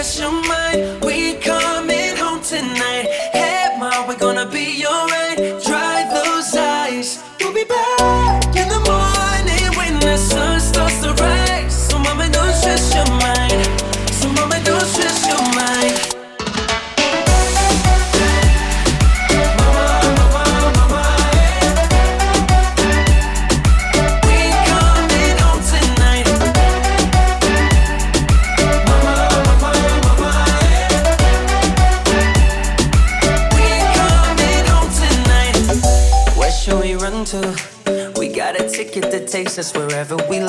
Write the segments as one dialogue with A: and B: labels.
A: That's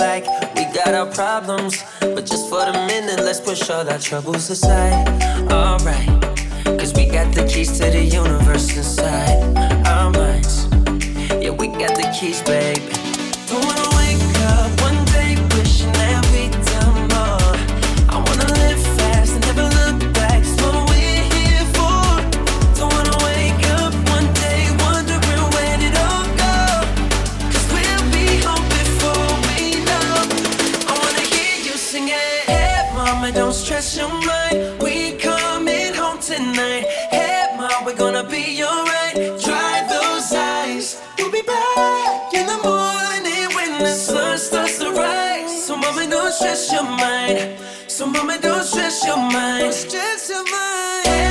A: like we got our problems. But just for the minute, let's push all our troubles aside. Alright, cause we got the keys to the universe inside our minds. Yeah, we got the keys, baby. right. So mama, don't stress your mind. Don't stress your mind.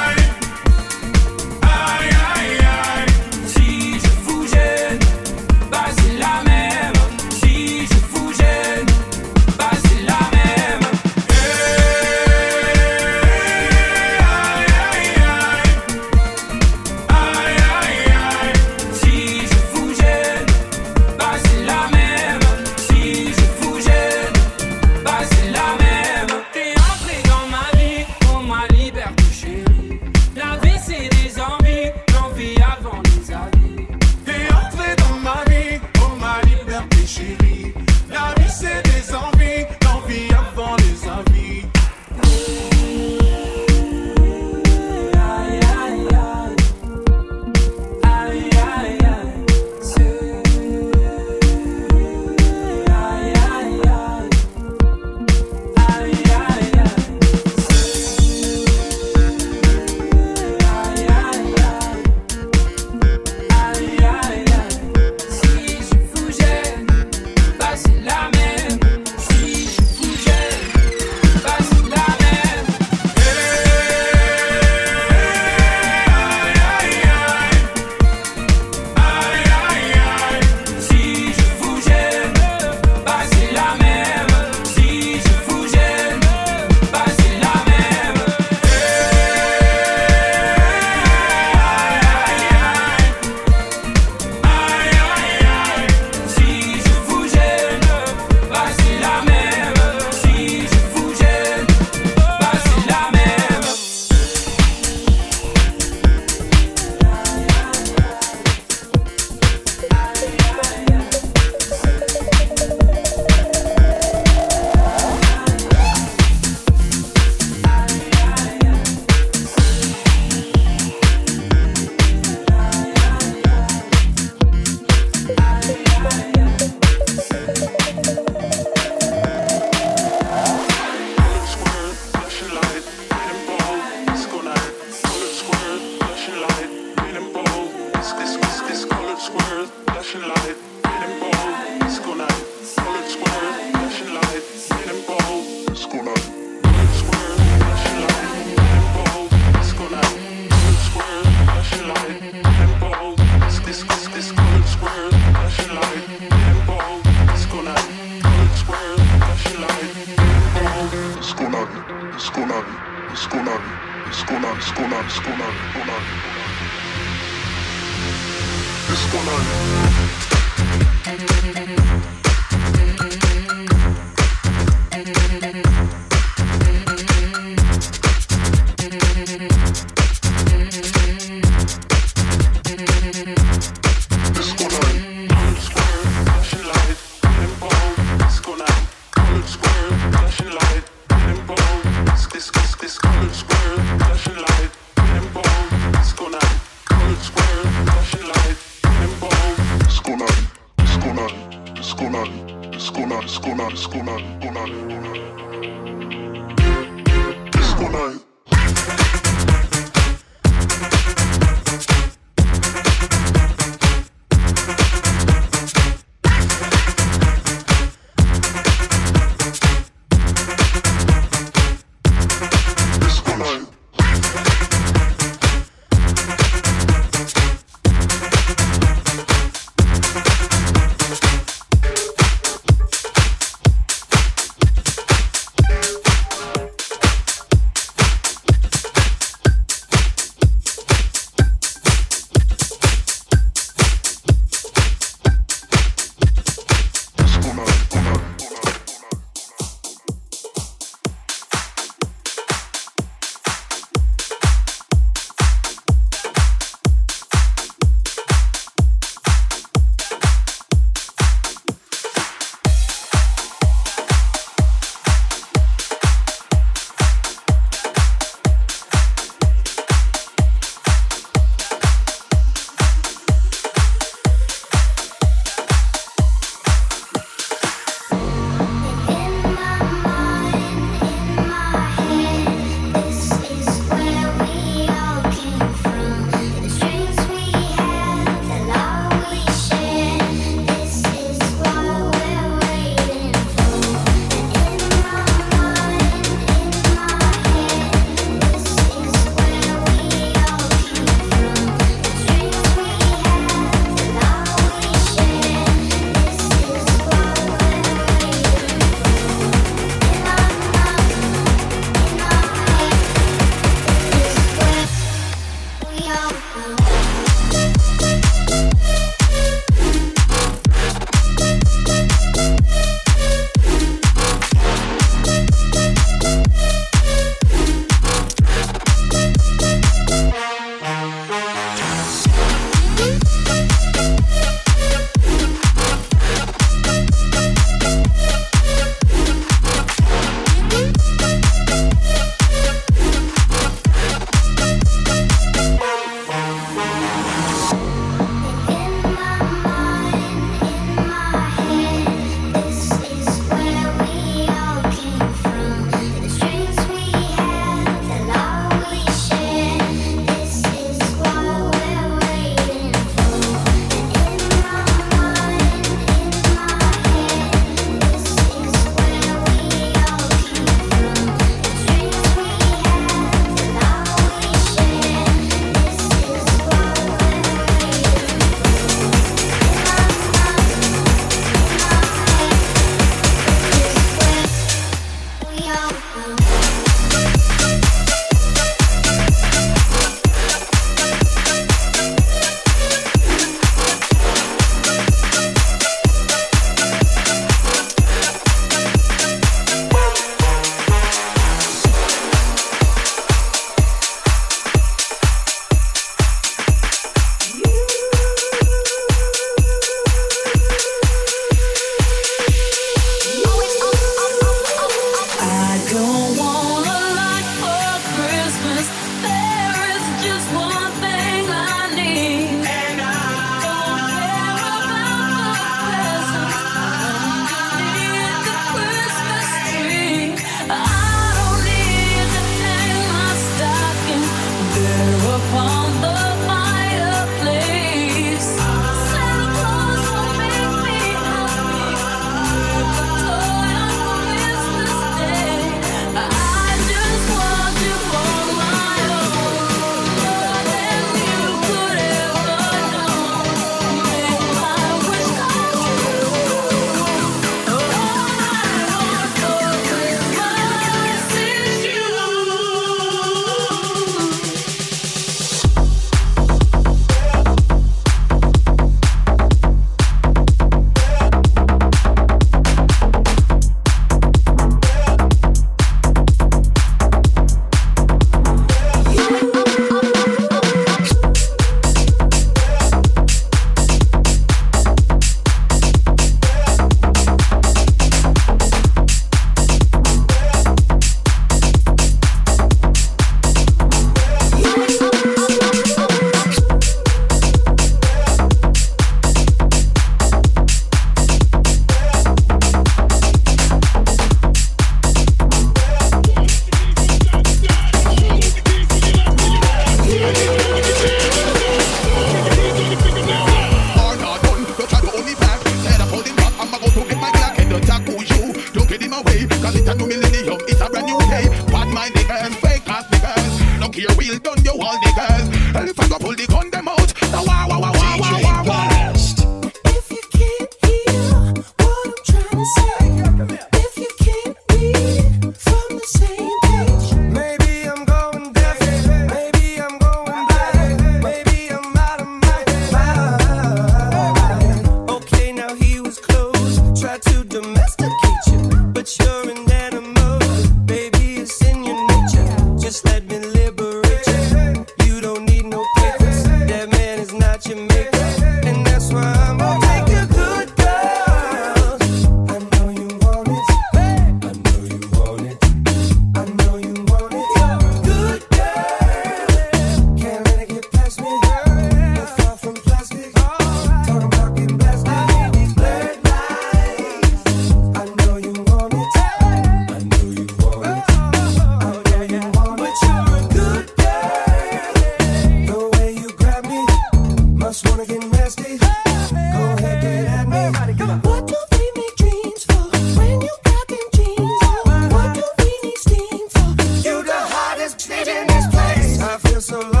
A: so
B: long.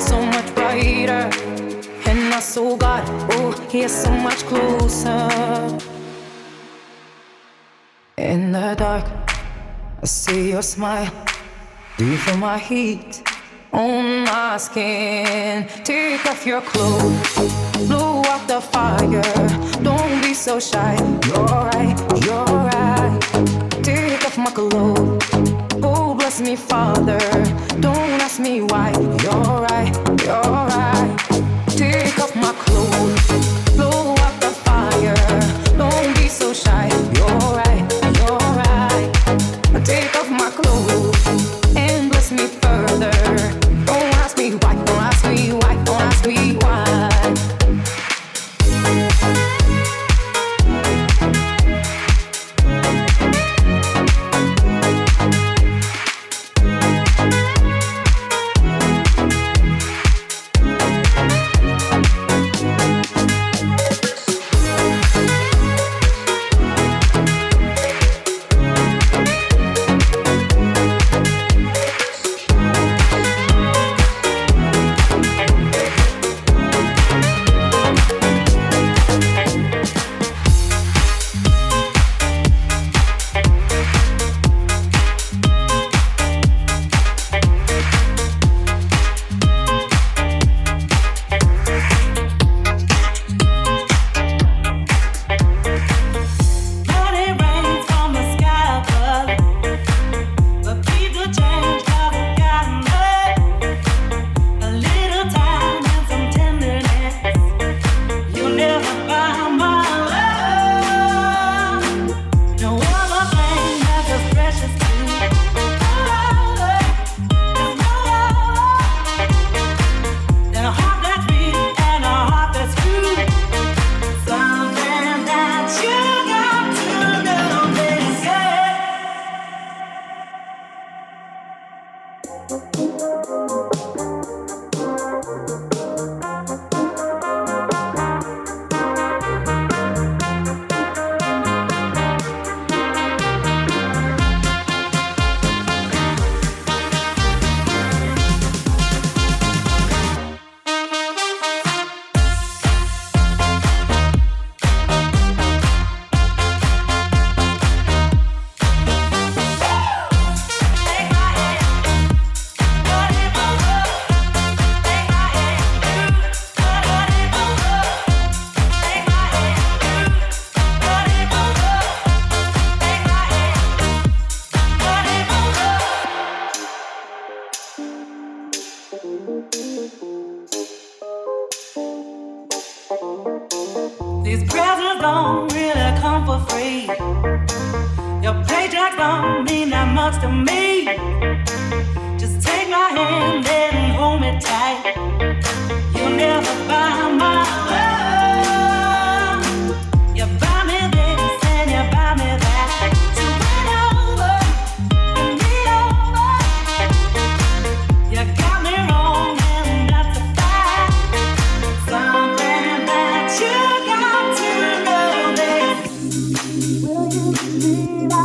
C: so much brighter, and
D: my soul got
E: oh, he's so much closer. In the dark, I see your smile. Do you feel my heat on my skin? Take off your clothes, blow out the fire. Don't be so shy. You're right, you're right. Take off my clothes ask me, Father. Don't ask me why. You're right, you're right.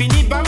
F: fini bas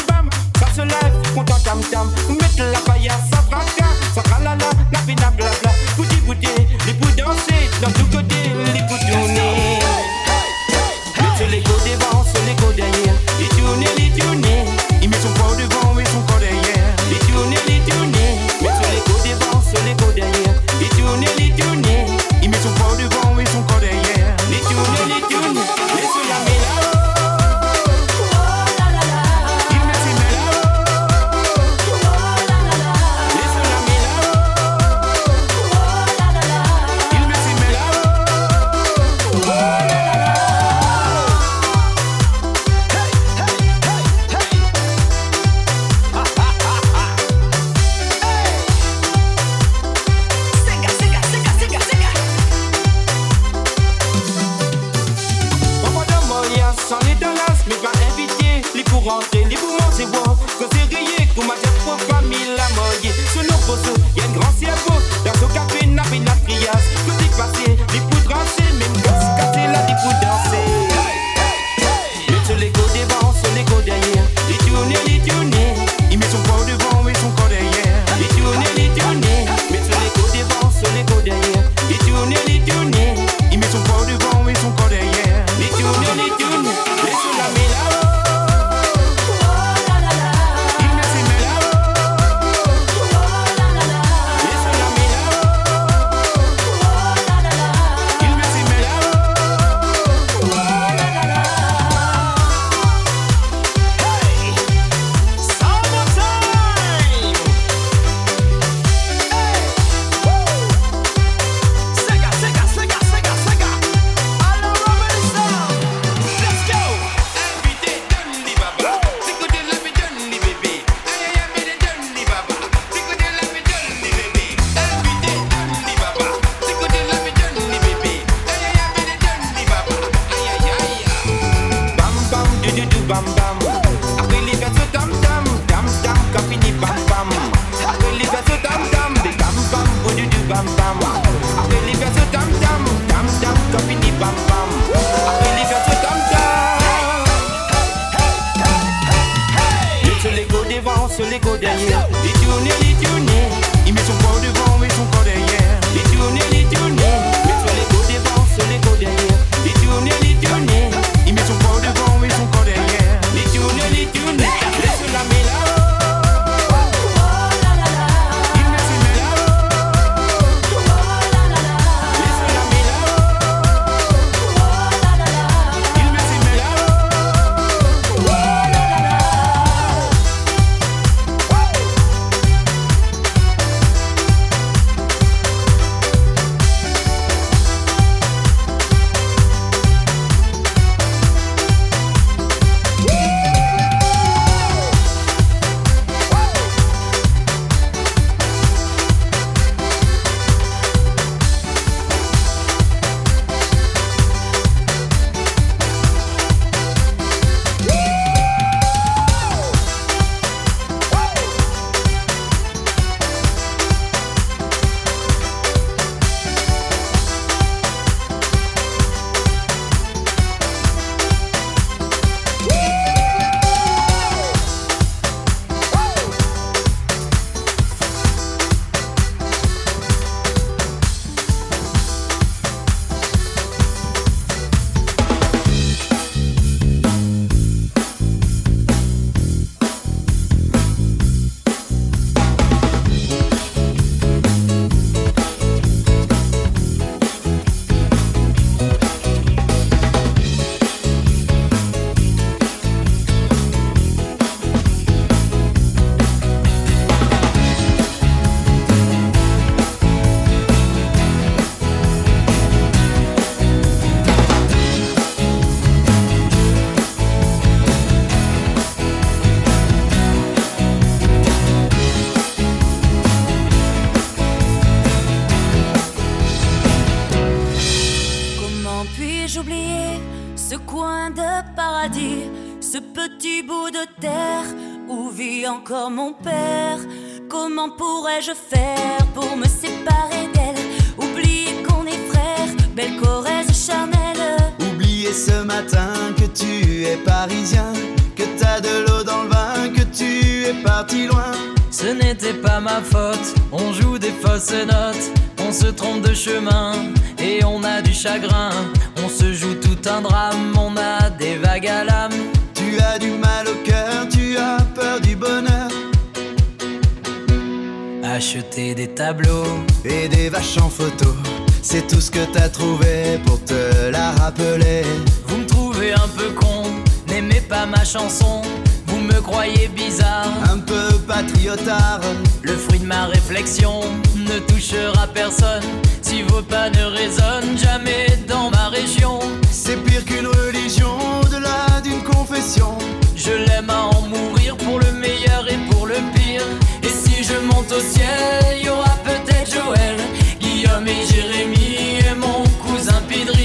F: mon père. Comment pourrais-je faire pour me séparer d'elle? Oublier qu'on est frères, belle Corrèze charnelle. Oublier
G: ce matin que tu es parisien, que t'as de l'eau dans le vin, que tu es parti loin.
H: Ce n'était pas ma faute, on joue des fausses notes, on se trompe de chemin et on a du chagrin. On se joue tout un drame, on a des vagues à la des tableaux
I: et des vaches en photo. C'est tout ce que t'as trouvé pour te la rappeler.
H: Vous me trouvez un peu con, n'aimez pas ma chanson. Vous me croyez bizarre,
I: un peu patriotard.
H: Le fruit de ma réflexion ne touchera personne. Si vos pas ne résonnent jamais dans ma région,
I: c'est pire qu'une religion, au-delà d'une confession.
H: Je l'aime à en mourir pour le meilleur au ciel, il y aura peut-être Joël, Guillaume et Jérémy et mon cousin Pidri.